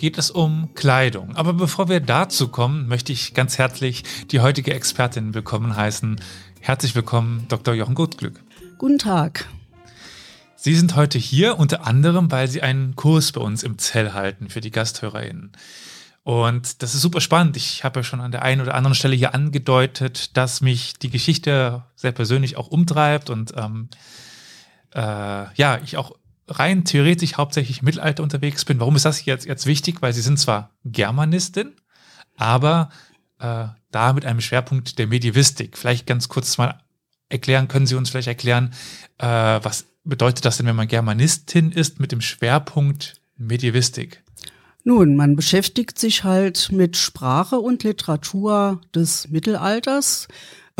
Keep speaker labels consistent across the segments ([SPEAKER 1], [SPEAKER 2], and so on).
[SPEAKER 1] geht es um Kleidung. Aber bevor wir dazu kommen, möchte ich ganz herzlich die heutige Expertin willkommen heißen. Herzlich willkommen, Dr. Jochen Gutglück.
[SPEAKER 2] Guten Tag.
[SPEAKER 1] Sie sind heute hier unter anderem, weil Sie einen Kurs bei uns im Zell halten für die GasthörerInnen. Und das ist super spannend. Ich habe ja schon an der einen oder anderen Stelle hier angedeutet, dass mich die Geschichte sehr persönlich auch umtreibt und ähm, äh, ja, ich auch rein theoretisch hauptsächlich Mittelalter unterwegs bin. Warum ist das jetzt, jetzt wichtig? Weil sie sind zwar Germanistin, aber äh, da mit einem Schwerpunkt der Medievistik. Vielleicht ganz kurz mal erklären, können Sie uns vielleicht erklären, äh, was bedeutet das denn, wenn man Germanistin ist mit dem Schwerpunkt Medievistik?
[SPEAKER 2] Nun, man beschäftigt sich halt mit Sprache und Literatur des Mittelalters.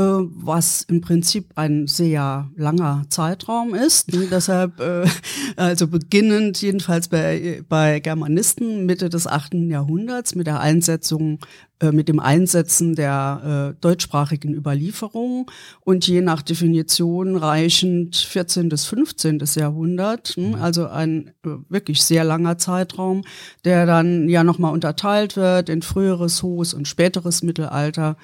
[SPEAKER 2] Äh, was im Prinzip ein sehr langer Zeitraum ist. Und deshalb, äh, also beginnend jedenfalls bei, bei Germanisten Mitte des achten Jahrhunderts mit der Einsetzung mit dem Einsetzen der äh, deutschsprachigen Überlieferung und je nach Definition reichend 14. bis 15. Jahrhundert, hm, also ein äh, wirklich sehr langer Zeitraum, der dann ja nochmal unterteilt wird in früheres, hohes und späteres Mittelalter,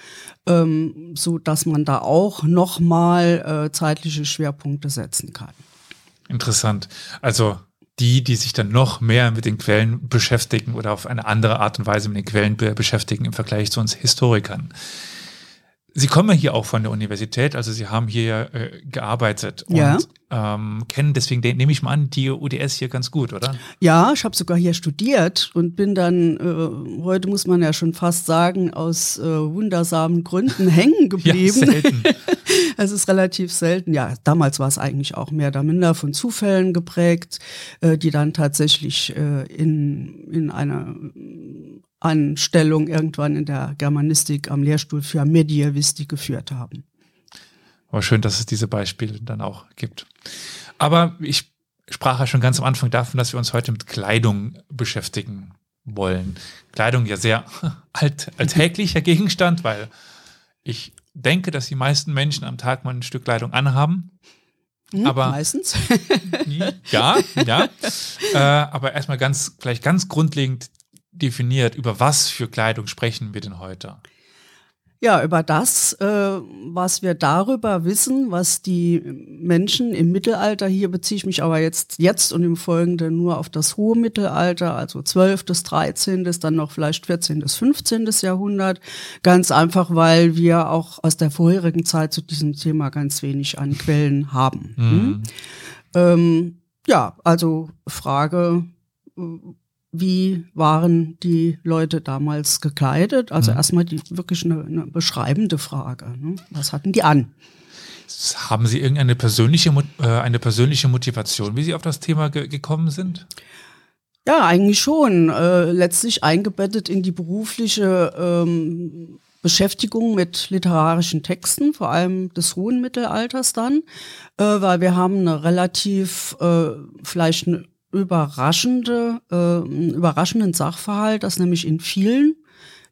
[SPEAKER 2] ähm, so dass man da auch nochmal äh, zeitliche Schwerpunkte setzen kann.
[SPEAKER 1] Interessant. Also die, die sich dann noch mehr mit den Quellen beschäftigen oder auf eine andere Art und Weise mit den Quellen beschäftigen im Vergleich zu uns Historikern. Sie kommen hier auch von der Universität, also Sie haben hier äh, gearbeitet und
[SPEAKER 2] ja.
[SPEAKER 1] ähm, kennen deswegen, nehme ich mal an, die UDS hier ganz gut, oder?
[SPEAKER 2] Ja, ich habe sogar hier studiert und bin dann, äh, heute muss man ja schon fast sagen, aus äh, wundersamen Gründen hängen geblieben.
[SPEAKER 1] ja, selten.
[SPEAKER 2] Es ist relativ selten. Ja, damals war es eigentlich auch mehr oder minder von Zufällen geprägt, äh, die dann tatsächlich äh, in, in einer Anstellung irgendwann in der Germanistik am Lehrstuhl für Medievistik geführt haben.
[SPEAKER 1] Aber schön, dass es diese Beispiele dann auch gibt. Aber ich sprach ja schon ganz am Anfang davon, dass wir uns heute mit Kleidung beschäftigen wollen. Kleidung ja sehr alt, alltäglicher Gegenstand, weil ich denke, dass die meisten Menschen am Tag mal ein Stück Kleidung anhaben.
[SPEAKER 2] Hm,
[SPEAKER 1] aber
[SPEAKER 2] meistens.
[SPEAKER 1] ja, ja. Äh, aber erstmal ganz, vielleicht ganz grundlegend definiert, über was für Kleidung sprechen wir denn heute?
[SPEAKER 2] Ja, über das, äh, was wir darüber wissen, was die Menschen im Mittelalter, hier beziehe ich mich aber jetzt, jetzt und im Folgenden nur auf das hohe Mittelalter, also 12. bis 13., dann noch vielleicht 14. bis 15. Jahrhundert, ganz einfach, weil wir auch aus der vorherigen Zeit zu diesem Thema ganz wenig an Quellen haben. Mhm. Hm? Ähm, ja, also Frage, wie waren die Leute damals gekleidet? Also mhm. erstmal die wirklich eine, eine beschreibende Frage. Ne? Was hatten die an?
[SPEAKER 1] Haben Sie irgendeine persönliche, äh, eine persönliche Motivation, wie Sie auf das Thema ge gekommen sind?
[SPEAKER 2] Ja, eigentlich schon. Äh, letztlich eingebettet in die berufliche ähm, Beschäftigung mit literarischen Texten, vor allem des hohen Mittelalters dann, äh, weil wir haben eine relativ, äh, vielleicht eine überraschende, äh, überraschenden Sachverhalt, dass nämlich in vielen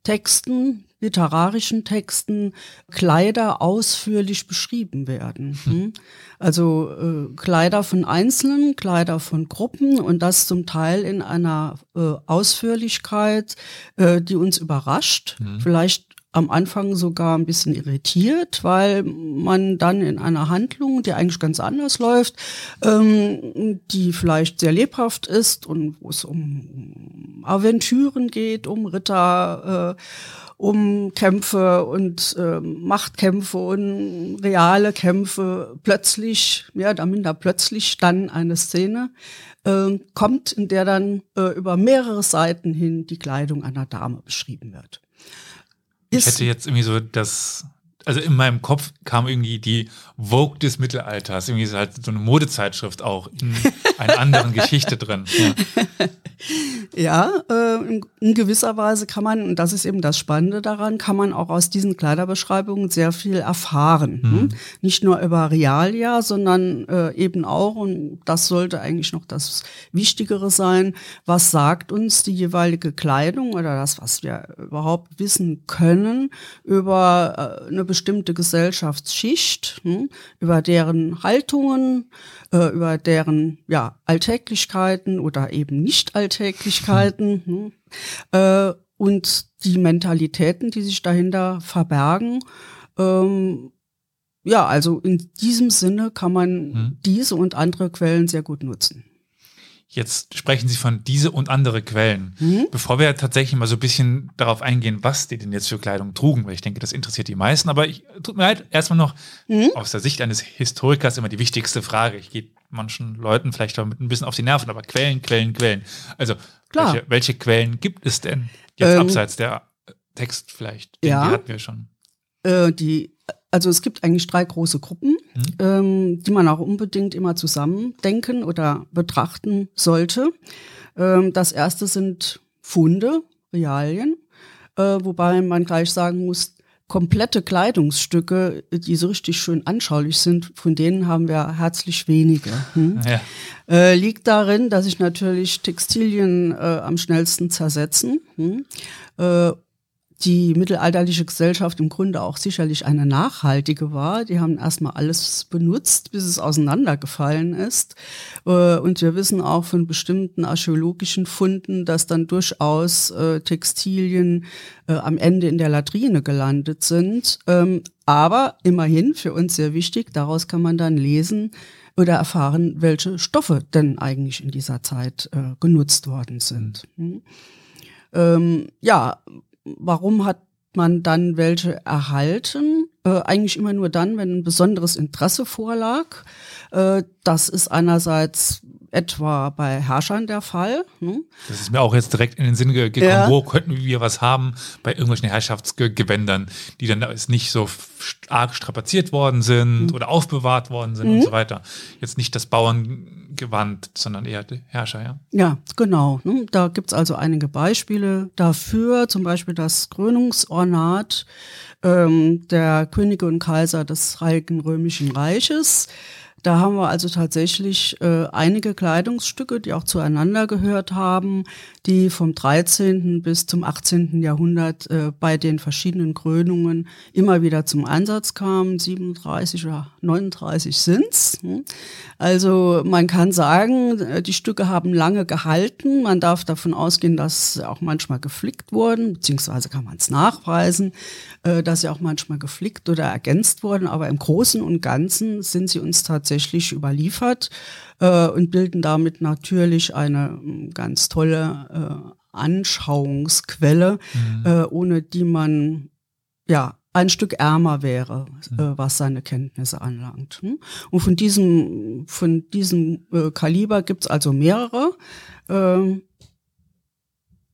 [SPEAKER 2] Texten, literarischen Texten, Kleider ausführlich beschrieben werden. Hm? Also äh, Kleider von Einzelnen, Kleider von Gruppen und das zum Teil in einer äh, Ausführlichkeit, äh, die uns überrascht. Mhm. Vielleicht am Anfang sogar ein bisschen irritiert, weil man dann in einer Handlung, die eigentlich ganz anders läuft, ähm, die vielleicht sehr lebhaft ist und wo es um Aventüren geht, um Ritter, äh, um Kämpfe und äh, Machtkämpfe und reale Kämpfe, plötzlich, mehr oder minder plötzlich dann eine Szene äh, kommt, in der dann äh, über mehrere Seiten hin die Kleidung einer Dame beschrieben wird.
[SPEAKER 1] Ich hätte jetzt irgendwie so das also in meinem Kopf kam irgendwie die Vogue des Mittelalters. Irgendwie ist halt so eine Modezeitschrift auch in einer anderen Geschichte drin.
[SPEAKER 2] Ja, ja äh, in, gewisser Weise kann man, und das ist eben das Spannende daran, kann man auch aus diesen Kleiderbeschreibungen sehr viel erfahren. Mhm. Hm? Nicht nur über Realia, sondern äh, eben auch, und das sollte eigentlich noch das Wichtigere sein, was sagt uns die jeweilige Kleidung oder das, was wir überhaupt wissen können über äh, eine bestimmte Gesellschaftsschicht, hm, über deren Haltungen, äh, über deren ja, Alltäglichkeiten oder eben Nicht-Alltäglichkeiten hm, äh, und die Mentalitäten, die sich dahinter verbergen. Ähm, ja, also in diesem Sinne kann man hm. diese und andere Quellen sehr gut nutzen.
[SPEAKER 1] Jetzt sprechen Sie von diese und andere Quellen. Mhm. Bevor wir tatsächlich mal so ein bisschen darauf eingehen, was die denn jetzt für Kleidung trugen, weil ich denke, das interessiert die meisten. Aber ich tut mir leid, erstmal noch mhm. aus der Sicht eines Historikers immer die wichtigste Frage. Ich gehe manchen Leuten vielleicht damit ein bisschen auf die Nerven, aber Quellen, Quellen, Quellen. Also, welche, welche, Quellen gibt es denn jetzt ähm, abseits der Text vielleicht?
[SPEAKER 2] Den, ja,
[SPEAKER 1] die hatten wir schon.
[SPEAKER 2] Äh, die also es gibt eigentlich drei große Gruppen, mhm. ähm, die man auch unbedingt immer zusammen denken oder betrachten sollte. Ähm, das erste sind Funde, Realien, äh, wobei man gleich sagen muss, komplette Kleidungsstücke, die so richtig schön anschaulich sind, von denen haben wir herzlich wenige. Hm? Ja. Äh, liegt darin, dass sich natürlich Textilien äh, am schnellsten zersetzen. Hm? Äh, die mittelalterliche Gesellschaft im Grunde auch sicherlich eine nachhaltige war. Die haben erstmal alles benutzt, bis es auseinandergefallen ist. Äh, und wir wissen auch von bestimmten archäologischen Funden, dass dann durchaus äh, Textilien äh, am Ende in der Latrine gelandet sind. Ähm, aber immerhin für uns sehr wichtig, daraus kann man dann lesen, oder erfahren, welche Stoffe denn eigentlich in dieser Zeit genutzt worden sind. Hm. Ähm, ja, warum hat man dann welche erhalten? Äh, eigentlich immer nur dann, wenn ein besonderes Interesse vorlag. Äh, das ist einerseits etwa bei Herrschern der Fall.
[SPEAKER 1] Ne? Das ist mir auch jetzt direkt in den Sinn gekommen, ja. wo könnten wir was haben bei irgendwelchen Herrschaftsgewändern, die dann nicht so arg strapaziert worden sind mhm. oder aufbewahrt worden sind mhm. und so weiter. Jetzt nicht das Bauerngewand, sondern eher die Herrscher, ja?
[SPEAKER 2] Ja, genau. Ne? Da gibt's also einige Beispiele dafür, zum Beispiel das Krönungsornat ähm, der Könige und Kaiser des Heiligen Römischen Reiches. Da haben wir also tatsächlich äh, einige Kleidungsstücke, die auch zueinander gehört haben, die vom 13. bis zum 18. Jahrhundert äh, bei den verschiedenen Krönungen immer wieder zum Einsatz kamen. 37 oder 39 sind's. Hm? Also man kann sagen, äh, die Stücke haben lange gehalten. Man darf davon ausgehen, dass auch manchmal geflickt wurden, beziehungsweise kann man es nachweisen, äh, dass sie auch manchmal geflickt oder ergänzt wurden. Aber im Großen und Ganzen sind sie uns tatsächlich überliefert äh, und bilden damit natürlich eine ähm, ganz tolle äh, Anschauungsquelle, mhm. äh, ohne die man ja ein Stück ärmer wäre, mhm. äh, was seine Kenntnisse anlangt. Hm? Und von diesem, von diesem äh, Kaliber gibt's also mehrere äh,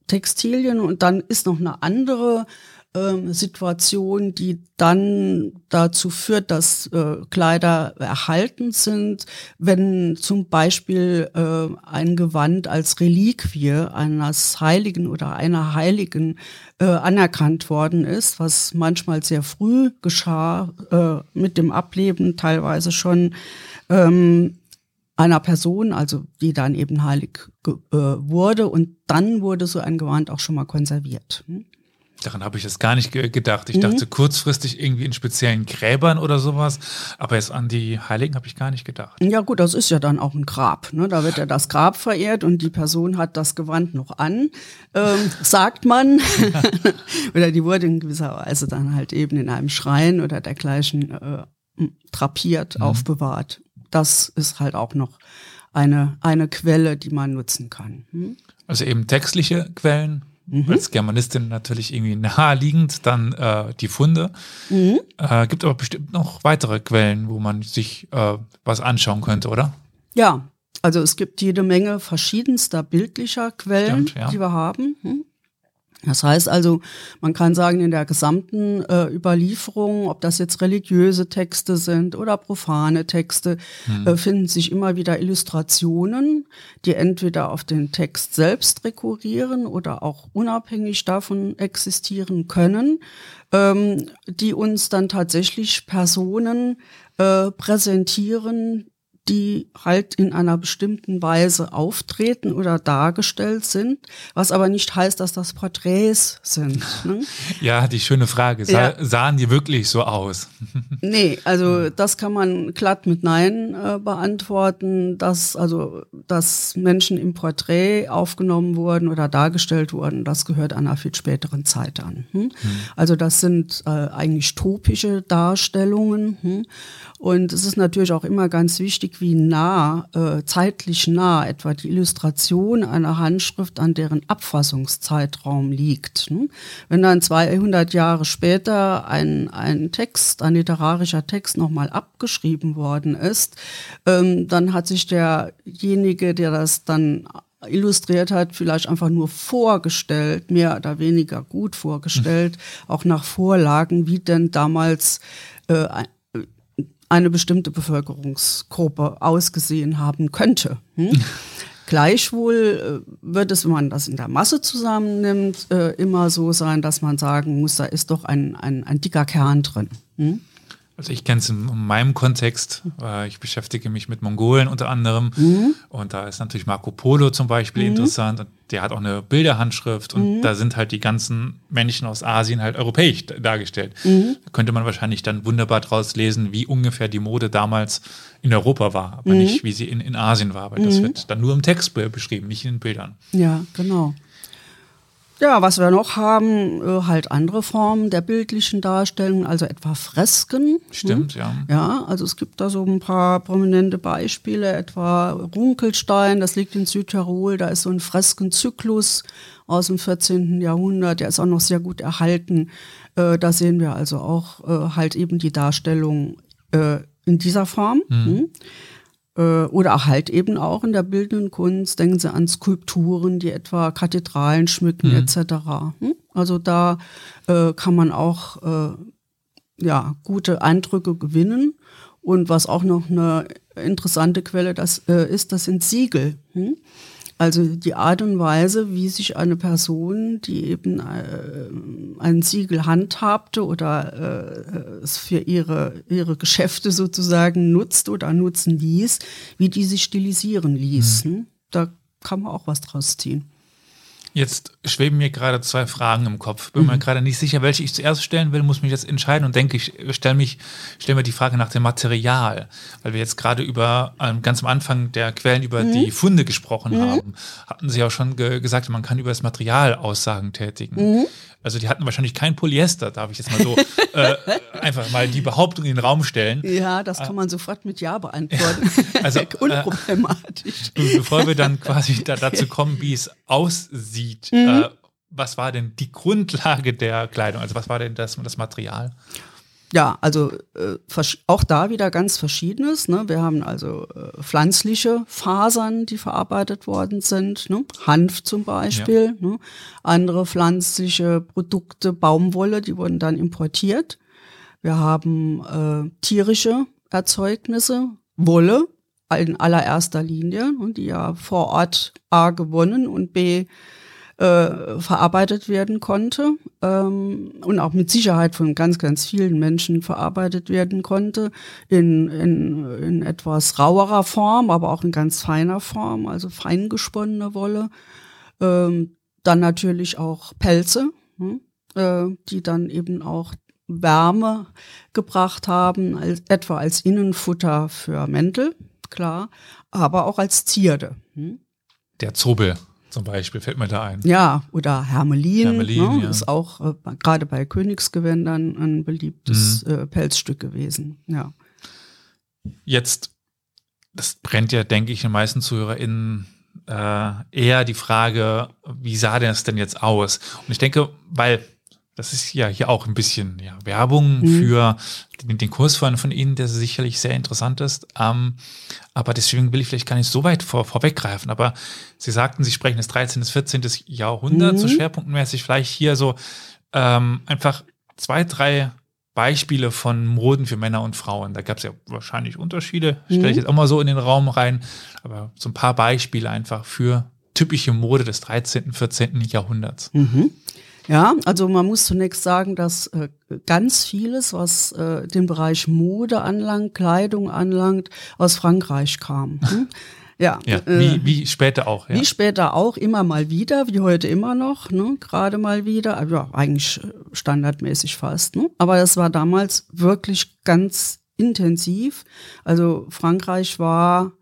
[SPEAKER 2] Textilien und dann ist noch eine andere ähm, Situation, die dann dazu führt, dass äh, Kleider erhalten sind, wenn zum Beispiel äh, ein Gewand als Reliquie eines Heiligen oder einer Heiligen äh, anerkannt worden ist, was manchmal sehr früh geschah, äh, mit dem Ableben teilweise schon. Ähm, einer Person, also die dann eben heilig äh, wurde und dann wurde so ein Gewand auch schon mal konserviert. Hm?
[SPEAKER 1] Daran habe ich jetzt gar nicht gedacht. Ich mhm. dachte kurzfristig irgendwie in speziellen Gräbern oder sowas, aber jetzt an die Heiligen habe ich gar nicht gedacht.
[SPEAKER 2] Ja gut, das ist ja dann auch ein Grab. Ne? Da wird ja das Grab verehrt und die Person hat das Gewand noch an, ähm, sagt man. oder die wurde in gewisser Weise dann halt eben in einem Schrein oder dergleichen äh, drapiert, mhm. aufbewahrt. Das ist halt auch noch eine, eine Quelle, die man nutzen kann. Hm?
[SPEAKER 1] Also eben textliche Quellen Mhm. Als Germanistin natürlich irgendwie naheliegend, dann äh, die Funde. Mhm. Äh, gibt aber bestimmt noch weitere Quellen, wo man sich äh, was anschauen könnte, oder?
[SPEAKER 2] Ja, also es gibt jede Menge verschiedenster bildlicher Quellen, Stimmt, ja. die wir haben. Hm? Das heißt also, man kann sagen, in der gesamten äh, Überlieferung, ob das jetzt religiöse Texte sind oder profane Texte, mhm. äh, finden sich immer wieder Illustrationen, die entweder auf den Text selbst rekurrieren oder auch unabhängig davon existieren können, ähm, die uns dann tatsächlich Personen äh, präsentieren, die halt in einer bestimmten Weise auftreten oder dargestellt sind, was aber nicht heißt, dass das Porträts sind. Ne?
[SPEAKER 1] Ja, die schöne Frage. Sa ja. Sahen die wirklich so aus?
[SPEAKER 2] nee, also das kann man glatt mit Nein äh, beantworten, dass also dass Menschen im Porträt aufgenommen wurden oder dargestellt wurden, das gehört einer viel späteren Zeit an. Hm? Hm. Also das sind äh, eigentlich topische Darstellungen. Hm? Und es ist natürlich auch immer ganz wichtig, wie nah, äh, zeitlich nah etwa die Illustration einer Handschrift an deren Abfassungszeitraum liegt. Ne? Wenn dann 200 Jahre später ein, ein Text, ein literarischer Text nochmal abgeschrieben worden ist, ähm, dann hat sich derjenige, der das dann illustriert hat, vielleicht einfach nur vorgestellt, mehr oder weniger gut vorgestellt, mhm. auch nach Vorlagen, wie denn damals äh, eine bestimmte Bevölkerungsgruppe ausgesehen haben könnte. Hm? Gleichwohl äh, wird es, wenn man das in der Masse zusammennimmt, äh, immer so sein, dass man sagen muss, da ist doch ein, ein, ein dicker Kern drin. Hm?
[SPEAKER 1] Also ich kenne es in meinem Kontext. Äh, ich beschäftige mich mit Mongolen unter anderem. Mhm. Und da ist natürlich Marco Polo zum Beispiel mhm. interessant. Und der hat auch eine Bilderhandschrift. Und mhm. da sind halt die ganzen Menschen aus Asien halt europäisch dargestellt. Mhm. Da könnte man wahrscheinlich dann wunderbar draus lesen, wie ungefähr die Mode damals in Europa war. Aber mhm. nicht, wie sie in, in Asien war. Weil das mhm. wird dann nur im Text beschrieben, nicht in den Bildern.
[SPEAKER 2] Ja, genau. Ja, was wir noch haben, äh, halt andere Formen der bildlichen Darstellung, also etwa Fresken.
[SPEAKER 1] Stimmt, hm? ja.
[SPEAKER 2] Ja, also es gibt da so ein paar prominente Beispiele, etwa Runkelstein, das liegt in Südtirol, da ist so ein Freskenzyklus aus dem 14. Jahrhundert, der ist auch noch sehr gut erhalten. Äh, da sehen wir also auch äh, halt eben die Darstellung in dieser Form. Mhm. Hm? Äh, oder halt eben auch in der bildenden Kunst, denken Sie an Skulpturen, die etwa Kathedralen schmücken mhm. etc. Hm? Also da äh, kann man auch äh, ja, gute Eindrücke gewinnen. Und was auch noch eine interessante Quelle das, äh, ist, das sind Siegel. Hm? Also die Art und Weise, wie sich eine Person, die eben äh, ein Siegel handhabte oder äh, es für ihre, ihre Geschäfte sozusagen nutzt oder nutzen ließ, wie die sich stilisieren ließ. Mhm. Da kann man auch was draus ziehen.
[SPEAKER 1] Jetzt schweben mir gerade zwei Fragen im Kopf. Bin mhm. mir gerade nicht sicher, welche ich zuerst stellen will, muss mich jetzt entscheiden und denke, ich stelle mich, stelle mir die Frage nach dem Material, weil wir jetzt gerade über ähm, ganz am Anfang der Quellen über mhm. die Funde gesprochen mhm. haben. Hatten Sie auch schon ge gesagt, man kann über das Material Aussagen tätigen. Also die hatten wahrscheinlich kein Polyester, darf ich jetzt mal so äh, einfach mal die Behauptung in den Raum stellen.
[SPEAKER 2] Ja, das kann man sofort mit Ja beantworten.
[SPEAKER 1] also unproblematisch. Äh, bevor wir dann quasi da, dazu kommen, wie es aussieht, mhm. äh, was war denn die Grundlage der Kleidung? Also was war denn das, das Material?
[SPEAKER 2] Ja, also äh, auch da wieder ganz Verschiedenes. Ne? Wir haben also äh, pflanzliche Fasern, die verarbeitet worden sind, ne? Hanf zum Beispiel, ja. ne? andere pflanzliche Produkte, Baumwolle, die wurden dann importiert. Wir haben äh, tierische Erzeugnisse, Wolle in allererster Linie, ne? die ja vor Ort A gewonnen und B äh, verarbeitet werden konnte ähm, und auch mit Sicherheit von ganz, ganz vielen Menschen verarbeitet werden konnte in, in, in etwas rauerer Form, aber auch in ganz feiner Form, also fein gesponnene Wolle. Ähm, dann natürlich auch Pelze, hm, äh, die dann eben auch Wärme gebracht haben, als, etwa als Innenfutter für Mäntel, klar, aber auch als Zierde. Hm.
[SPEAKER 1] Der Zobel zum Beispiel, fällt mir da ein.
[SPEAKER 2] Ja, oder Hermelin, Hermelin ne, ja. ist auch äh, gerade bei Königsgewändern ein beliebtes mhm. äh, Pelzstück gewesen. Ja.
[SPEAKER 1] Jetzt, das brennt ja, denke ich, den meisten ZuhörerInnen äh, eher die Frage, wie sah das denn jetzt aus? Und ich denke, weil das ist ja hier auch ein bisschen ja, Werbung mhm. für den, den, Kurs von, von Ihnen, der sicherlich sehr interessant ist. Ähm, aber deswegen will ich vielleicht gar nicht so weit vor, vorweggreifen. Aber Sie sagten, Sie sprechen das 13. bis 14. Jahrhundert, mhm. so schwerpunktmäßig vielleicht hier so ähm, einfach zwei, drei Beispiele von Moden für Männer und Frauen. Da gab es ja wahrscheinlich Unterschiede, stelle ich mhm. jetzt auch mal so in den Raum rein, aber so ein paar Beispiele einfach für typische Mode des 13., 14. Jahrhunderts.
[SPEAKER 2] Mhm. Ja, also man muss zunächst sagen, dass äh, ganz vieles, was äh, den Bereich Mode anlangt, Kleidung anlangt, aus Frankreich kam. Hm?
[SPEAKER 1] Ja, ja äh, wie, wie später auch.
[SPEAKER 2] Ja. Wie später auch, immer mal wieder, wie heute immer noch, ne? gerade mal wieder, ja, eigentlich standardmäßig fast. Ne? Aber das war damals wirklich ganz intensiv. Also Frankreich war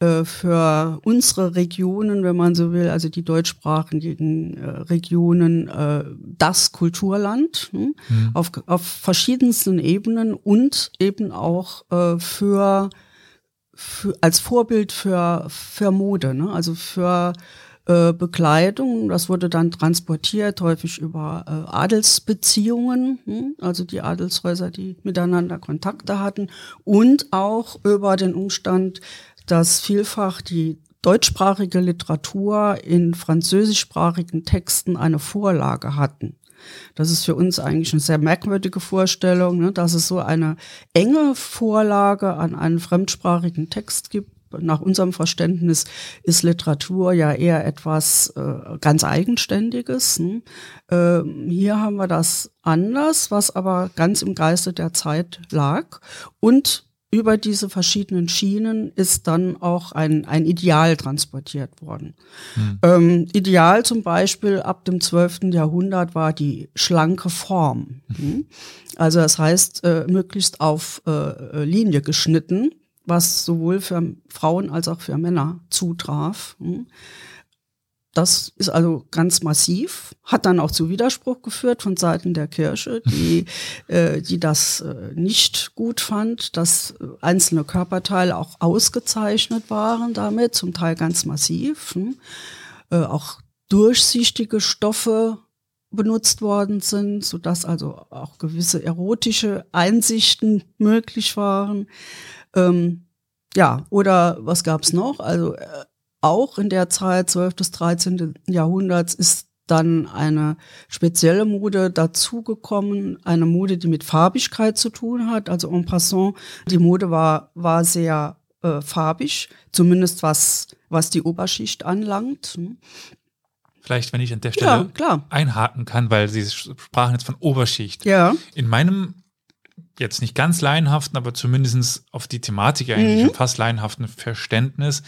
[SPEAKER 2] äh, für unsere Regionen, wenn man so will, also die deutschsprachigen äh, Regionen, äh, das Kulturland hm? mhm. auf, auf verschiedensten Ebenen und eben auch für für, als Vorbild für, für Mode, ne? also für Bekleidung. Das wurde dann transportiert, häufig über äh, Adelsbeziehungen, hm? also die Adelshäuser, die miteinander Kontakte hatten und auch über den Umstand, dass vielfach die deutschsprachige Literatur in französischsprachigen Texten eine Vorlage hatten. Das ist für uns eigentlich eine sehr merkwürdige Vorstellung, ne, dass es so eine enge Vorlage an einen fremdsprachigen Text gibt. Nach unserem Verständnis ist Literatur ja eher etwas äh, ganz Eigenständiges. Ne? Äh, hier haben wir das anders, was aber ganz im Geiste der Zeit lag und über diese verschiedenen Schienen ist dann auch ein, ein Ideal transportiert worden. Hm. Ähm, Ideal zum Beispiel ab dem 12. Jahrhundert war die schlanke Form. Hm. Also das heißt, äh, möglichst auf äh, Linie geschnitten, was sowohl für Frauen als auch für Männer zutraf. Hm. Das ist also ganz massiv, hat dann auch zu Widerspruch geführt von Seiten der Kirche, die, äh, die das äh, nicht gut fand, dass äh, einzelne Körperteile auch ausgezeichnet waren damit, zum Teil ganz massiv. Hm? Äh, auch durchsichtige Stoffe benutzt worden sind, so dass also auch gewisse erotische Einsichten möglich waren. Ähm, ja, oder was gab's noch? Also äh, auch in der Zeit 12. bis 13. Jahrhunderts ist dann eine spezielle Mode dazugekommen, eine Mode, die mit Farbigkeit zu tun hat. Also en passant, die Mode war, war sehr äh, farbig, zumindest was, was die Oberschicht anlangt. Hm.
[SPEAKER 1] Vielleicht, wenn ich an der Stelle ja, einhaken kann, weil Sie sprachen jetzt von Oberschicht. Ja. In meinem jetzt nicht ganz laienhaften, aber zumindest auf die Thematik eigentlich mhm. fast laienhaften Verständnis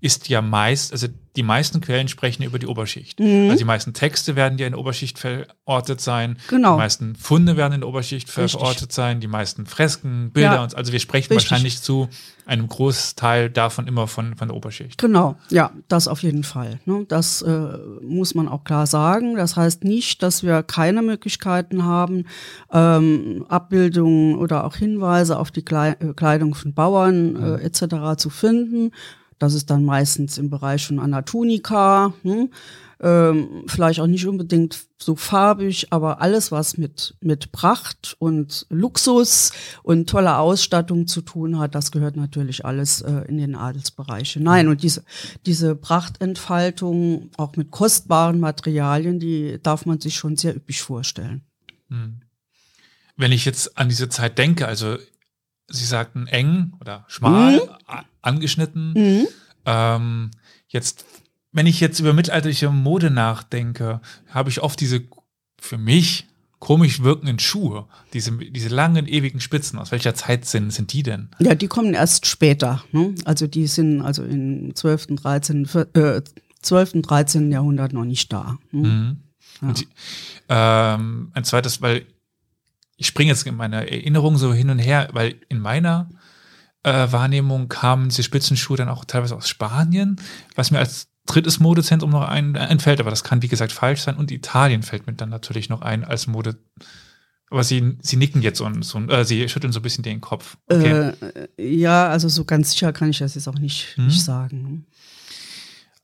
[SPEAKER 1] ist ja meist, also die meisten Quellen sprechen über die Oberschicht. Mhm. Also die meisten Texte werden ja in der Oberschicht verortet sein. Genau. Die meisten Funde werden in der Oberschicht Richtig. verortet sein. Die meisten Fresken, Bilder ja. und also wir sprechen Richtig. wahrscheinlich zu einem Großteil davon immer von, von der Oberschicht.
[SPEAKER 2] Genau, ja, das auf jeden Fall. Ne? Das äh, muss man auch klar sagen. Das heißt nicht, dass wir keine Möglichkeiten haben, ähm, Abbildungen oder auch Hinweise auf die Kleidung von Bauern äh, mhm. etc. zu finden. Das ist dann meistens im Bereich von Anatonika, hm? ähm, vielleicht auch nicht unbedingt so farbig, aber alles, was mit, mit Pracht und Luxus und toller Ausstattung zu tun hat, das gehört natürlich alles äh, in den Adelsbereich hinein. Und diese, diese Prachtentfaltung, auch mit kostbaren Materialien, die darf man sich schon sehr üppig vorstellen. Hm.
[SPEAKER 1] Wenn ich jetzt an diese Zeit denke, also Sie sagten eng oder schmal, mhm. Angeschnitten. Mhm. Ähm, jetzt, wenn ich jetzt über mittelalterliche Mode nachdenke, habe ich oft diese für mich komisch wirkenden Schuhe, diese, diese langen, ewigen Spitzen. Aus welcher Zeit sind, sind die denn?
[SPEAKER 2] Ja, die kommen erst später. Ne? Also die sind also im 12., 13., äh, 12., 13. Jahrhundert noch nicht da. Ne? Mhm.
[SPEAKER 1] Ja. Die, ähm, ein zweites, weil ich springe jetzt in meiner Erinnerung so hin und her, weil in meiner äh, Wahrnehmung kamen diese Spitzenschuhe dann auch teilweise aus Spanien, was mir als drittes Modezentrum noch ein, einfällt, aber das kann wie gesagt falsch sein. Und Italien fällt mir dann natürlich noch ein als Mode. Aber sie, sie nicken jetzt so, so äh, sie schütteln so ein bisschen den Kopf.
[SPEAKER 2] Okay. Äh, ja, also so ganz sicher kann ich das jetzt auch nicht, hm. nicht sagen.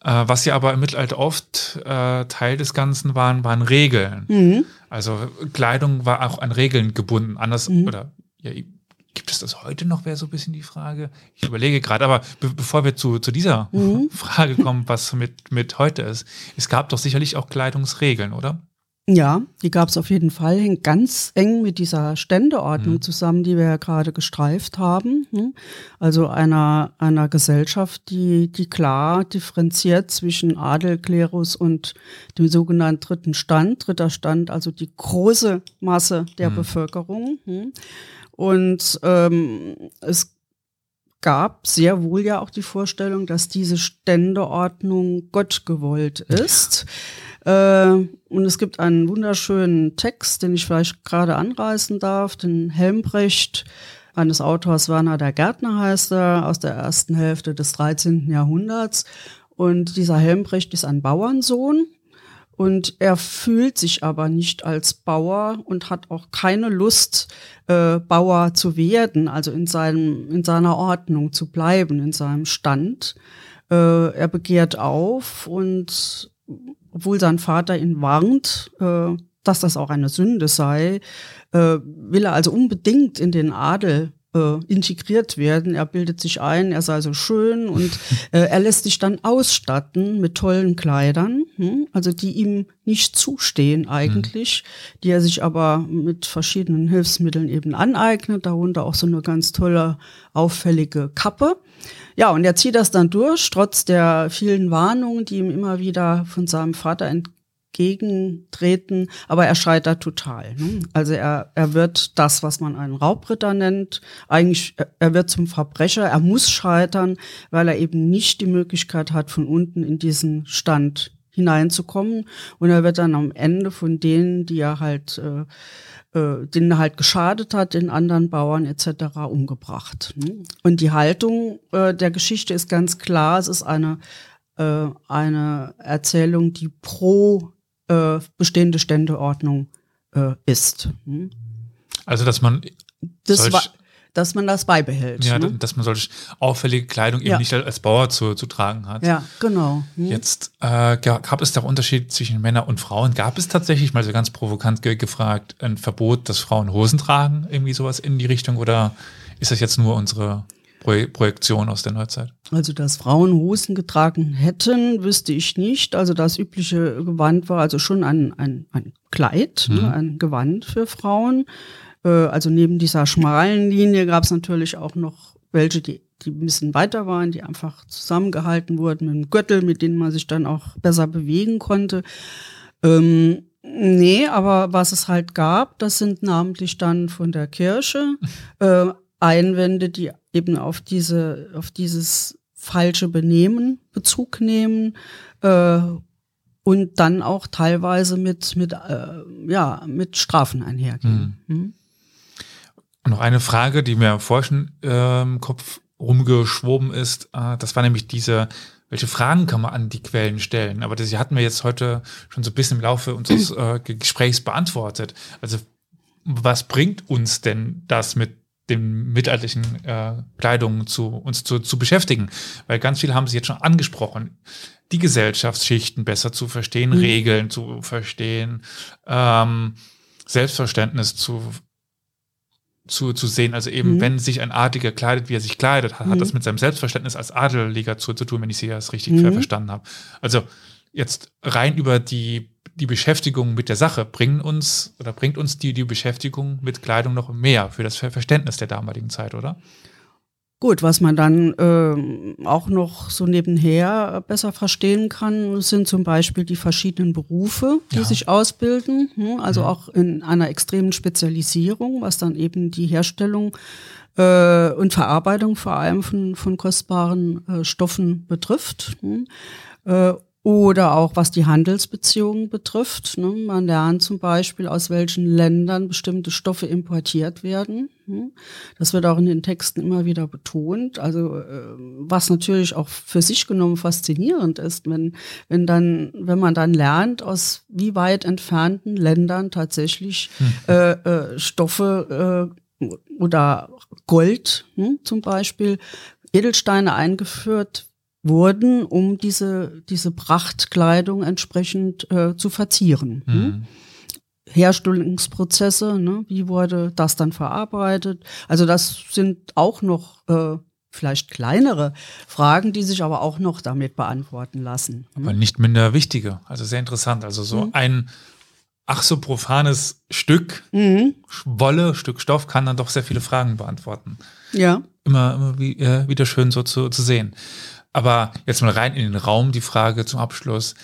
[SPEAKER 1] Äh, was ja aber im Mittelalter oft äh, Teil des Ganzen waren, waren Regeln.
[SPEAKER 2] Mhm.
[SPEAKER 1] Also Kleidung war auch an Regeln gebunden. Anders oder ja, gibt es das heute noch, wäre so ein bisschen die Frage. Ich überlege gerade, aber be bevor wir zu, zu dieser Frage kommen, was mit, mit heute ist, es gab doch sicherlich auch Kleidungsregeln, oder?
[SPEAKER 2] Ja, die gab es auf jeden Fall, hängt ganz eng mit dieser Ständeordnung zusammen, die wir ja gerade gestreift haben. ne? Also einer, einer Gesellschaft, die, die klar differenziert zwischen Adel, Klerus und dem sogenannten dritten Stand. Dritter Stand, also die große Masse der Bevölkerung. Und ähm, es gab sehr wohl ja auch die Vorstellung, dass diese Ständeordnung Gott gewollt ist. Äh, und es gibt einen wunderschönen Text, den ich vielleicht gerade anreißen darf, den Helmbrecht eines Autors Werner der Gärtner heißt er, aus der ersten Hälfte des 13. Jahrhunderts. Und dieser Helmbrecht ist ein Bauernsohn und er fühlt sich aber nicht als Bauer und hat auch keine Lust, äh, Bauer zu werden, also in, seinem, in seiner Ordnung zu bleiben, in seinem Stand. Äh, er begehrt auf und obwohl sein Vater ihn warnt, äh, dass das auch eine Sünde sei, äh, will er also unbedingt in den Adel äh, integriert werden. Er bildet sich ein, er sei so schön und äh, er lässt sich dann ausstatten mit tollen Kleidern, hm? also die ihm nicht zustehen eigentlich, die er sich aber mit verschiedenen Hilfsmitteln eben aneignet, darunter auch so eine ganz tolle, auffällige Kappe. Ja, und er zieht das dann durch, trotz der vielen Warnungen, die ihm immer wieder von seinem Vater entgegentreten, aber er scheitert total. Ne? Also er, er wird das, was man einen Raubritter nennt, eigentlich, er wird zum Verbrecher, er muss scheitern, weil er eben nicht die Möglichkeit hat, von unten in diesen Stand hineinzukommen. Und er wird dann am Ende von denen, die er halt äh, äh, denen er halt geschadet hat, den anderen Bauern etc. umgebracht. ne? Und die Haltung äh, der Geschichte ist ganz klar, es ist eine, äh, eine Erzählung, die pro äh, bestehende Ständeordnung äh, ist. ne?
[SPEAKER 1] Also, dass man
[SPEAKER 2] Das war, dass man das beibehält.
[SPEAKER 1] ja,
[SPEAKER 2] ne?
[SPEAKER 1] dass man solch auffällige Kleidung eben
[SPEAKER 2] Ja.
[SPEAKER 1] nicht als Bauer zu, zu tragen hat.
[SPEAKER 2] ja genau. hm.
[SPEAKER 1] Jetzt äh, ga- gab es da Unterschied zwischen Männern und Frauen. Gab es tatsächlich mal so ganz provokant ge gefragt ein Verbot, dass Frauen Hosen tragen, irgendwie sowas in die Richtung? Oder ist das jetzt nur unsere Pro Projektion aus der Neuzeit?
[SPEAKER 2] Also, dass Frauen Hosen getragen hätten, wüsste ich nicht. Also das übliche Gewand war also schon ein, ein, ein Kleid, ne, ein Gewand für Frauen. Äh, also neben dieser schmalen Linie gab es natürlich auch noch welche, die, die ein bisschen weiter waren, die einfach zusammengehalten wurden mit einem Gürtel, mit denen man sich dann auch besser bewegen konnte. Ähm, nee, aber was es halt gab, das sind namentlich dann von der Kirche äh, Einwände, die eben auf diese, auf dieses falsche Benehmen Bezug nehmen äh, und dann auch teilweise mit, mit, äh, ja, mit Strafen einhergehen. Hm?
[SPEAKER 1] Und noch eine Frage, die mir vorher schon äh, im Kopf rumgeschwoben ist, äh, das war nämlich diese, welche Fragen kann man an die Quellen stellen? Aber das hatten wir jetzt heute schon so ein bisschen im Laufe unseres äh, Gesprächs beantwortet. Also was bringt uns denn das mit den mittelalterlichen äh, Kleidungen zu uns zu, zu beschäftigen? Weil ganz viele haben sie jetzt schon angesprochen. Die Gesellschaftsschichten besser zu verstehen, Regeln zu verstehen, ähm, Selbstverständnis zu zu, zu sehen. Also eben, wenn sich ein Adliger kleidet, wie er sich kleidet, hat, hat das mit seinem Selbstverständnis als Adeliger zu, zu tun, wenn ich sie das richtig verstanden habe. Also jetzt rein über die, die Beschäftigung mit der Sache bringen uns oder bringt uns die, die Beschäftigung mit Kleidung noch mehr für das Ver- Verständnis der damaligen Zeit, oder?
[SPEAKER 2] Gut, was man dann ähm, auch noch so nebenher besser verstehen kann, sind zum Beispiel die verschiedenen Berufe, die
[SPEAKER 1] Ja.
[SPEAKER 2] sich ausbilden. hm, Also auch in einer extremen Spezialisierung, was dann eben die Herstellung äh, und Verarbeitung vor allem von, von kostbaren äh, Stoffen betrifft. hm. Äh, oder auch was die Handelsbeziehungen betrifft. Ne? Man lernt zum Beispiel, aus welchen Ländern bestimmte Stoffe importiert werden. hm. Das wird auch in den Texten immer wieder betont. Also äh, was natürlich auch für sich genommen faszinierend ist, wenn, wenn dann, wenn man dann lernt, aus wie weit entfernten Ländern tatsächlich äh, äh, Stoffe äh, oder Gold hm, zum Beispiel, Edelsteine eingeführt wurden, um diese, diese Prachtkleidung entsprechend äh, zu verzieren. Hm?
[SPEAKER 1] Mhm.
[SPEAKER 2] Herstellungsprozesse, ne? wie wurde das dann verarbeitet? Also das sind auch noch äh, vielleicht kleinere Fragen, die sich aber auch noch damit beantworten lassen.
[SPEAKER 1] Aber nicht minder wichtige. Also sehr interessant. Also so
[SPEAKER 2] Mhm.
[SPEAKER 1] ein ach so profanes Stück
[SPEAKER 2] Mhm.
[SPEAKER 1] Wolle, Stück Stoff kann dann doch sehr viele Fragen beantworten.
[SPEAKER 2] Ja.
[SPEAKER 1] Immer, immer wie, äh, wieder schön so zu, zu sehen. Aber jetzt mal rein in den Raum die Frage zum Abschluss.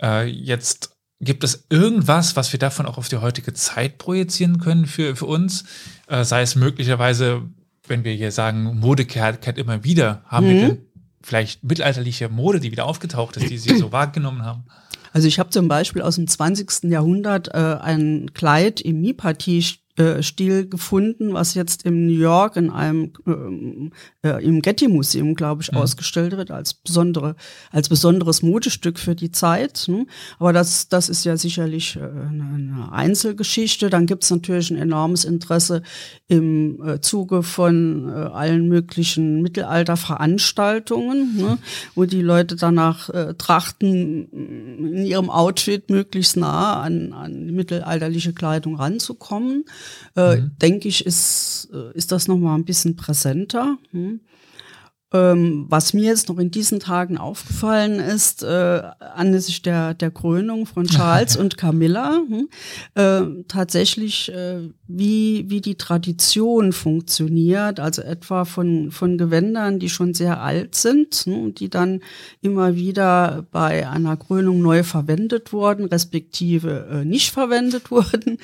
[SPEAKER 1] Äh, jetzt gibt es irgendwas, was wir davon auch auf die heutige Zeit projizieren können für, für uns? Äh, sei es möglicherweise, wenn wir hier sagen, Mode kehrt, kehrt immer wieder, haben wir
[SPEAKER 2] Mhm.
[SPEAKER 1] denn vielleicht mittelalterliche Mode, die wieder aufgetaucht ist, die Sie so wahrgenommen haben?
[SPEAKER 2] Also ich habe zum Beispiel aus dem 20. Jahrhundert äh, ein Kleid im Mi-Partie-Stil gefunden, was jetzt in New York in einem ähm, äh, im Getty Museum, glaube ich,
[SPEAKER 1] Mhm.
[SPEAKER 2] ausgestellt wird als besondere als besonderes Modestück für die Zeit. Ne? Aber das das ist ja sicherlich äh, eine, Einzelgeschichte. Dann gibt es natürlich ein enormes Interesse im äh, Zuge von äh, allen möglichen Mittelalterveranstaltungen, ne? wo die Leute danach äh, trachten, in ihrem Outfit möglichst nah an, an die mittelalterliche Kleidung ranzukommen. Äh, Denke ich, ist, äh, ist das nochmal ein bisschen präsenter. Hm? Ähm, was mir jetzt noch in diesen Tagen aufgefallen ist, äh, anlässlich der, der Krönung von Charles und Camilla, hm, äh, tatsächlich, äh, wie, wie die Tradition funktioniert, also etwa von, von Gewändern, die schon sehr alt sind hm, und die dann immer wieder bei einer Krönung neu verwendet wurden, respektive äh, nicht verwendet wurden.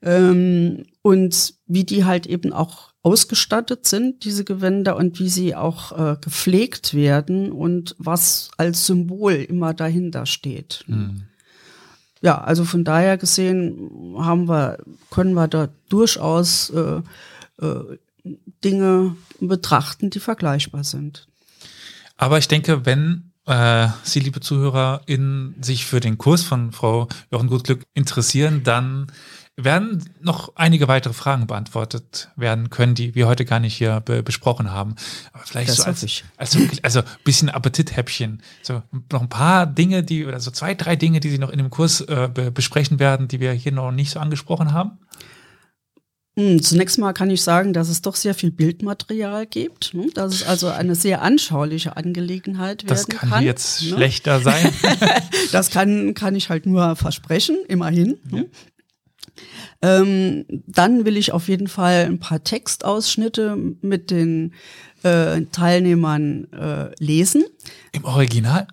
[SPEAKER 2] Ähm, und wie die halt eben auch ausgestattet sind, diese Gewänder, und wie sie auch äh, gepflegt werden und was als Symbol immer dahinter steht. Ja, also von daher gesehen haben wir, können wir da durchaus äh, äh, Dinge betrachten, die vergleichbar sind.
[SPEAKER 1] Aber ich denke, wenn äh, Sie, liebe ZuhörerInnen, sich für den Kurs von Frau Jochen Gutglück interessieren, dann werden noch einige weitere Fragen beantwortet werden können, die wir heute gar nicht hier be besprochen haben. Aber vielleicht
[SPEAKER 2] Das
[SPEAKER 1] so als,
[SPEAKER 2] ich.
[SPEAKER 1] also, also ein bisschen Appetithäppchen. So noch ein paar Dinge, die, oder so zwei, drei Dinge, die Sie noch in dem Kurs äh, be besprechen werden, die wir hier noch nicht so angesprochen haben.
[SPEAKER 2] Hm, Zunächst mal kann ich sagen, dass es doch sehr viel Bildmaterial gibt, ne? dass es also eine sehr anschauliche Angelegenheit werden
[SPEAKER 1] Das kann,
[SPEAKER 2] kann.
[SPEAKER 1] jetzt
[SPEAKER 2] ne?
[SPEAKER 1] schlechter sein.
[SPEAKER 2] Das kann, kann ich halt nur versprechen, immerhin. ne? Ähm, dann will ich auf jeden Fall ein paar Textausschnitte mit den äh, Teilnehmern äh, lesen.
[SPEAKER 1] Im Original?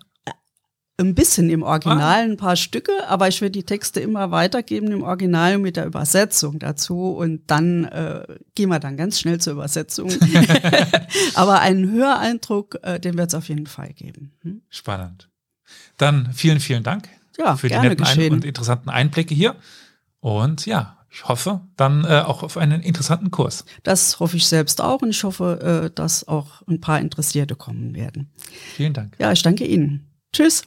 [SPEAKER 2] Ein bisschen im Original, ein paar Stücke, aber ich werde die Texte immer weitergeben im Original mit der Übersetzung dazu und dann äh, gehen wir dann ganz schnell zur Übersetzung. aber einen Höreindruck, äh, den wird es auf jeden Fall geben. Hm?
[SPEAKER 1] Spannend. Dann vielen, vielen Dank
[SPEAKER 2] Ja,
[SPEAKER 1] für die netten
[SPEAKER 2] geschehen.
[SPEAKER 1] und interessanten Einblicke hier. Und ja, ich hoffe dann äh, auch auf einen interessanten Kurs.
[SPEAKER 2] Das hoffe ich selbst auch und ich hoffe, äh, dass auch ein paar Interessierte kommen werden.
[SPEAKER 1] Vielen Dank.
[SPEAKER 2] Ja, ich danke Ihnen. Tschüss.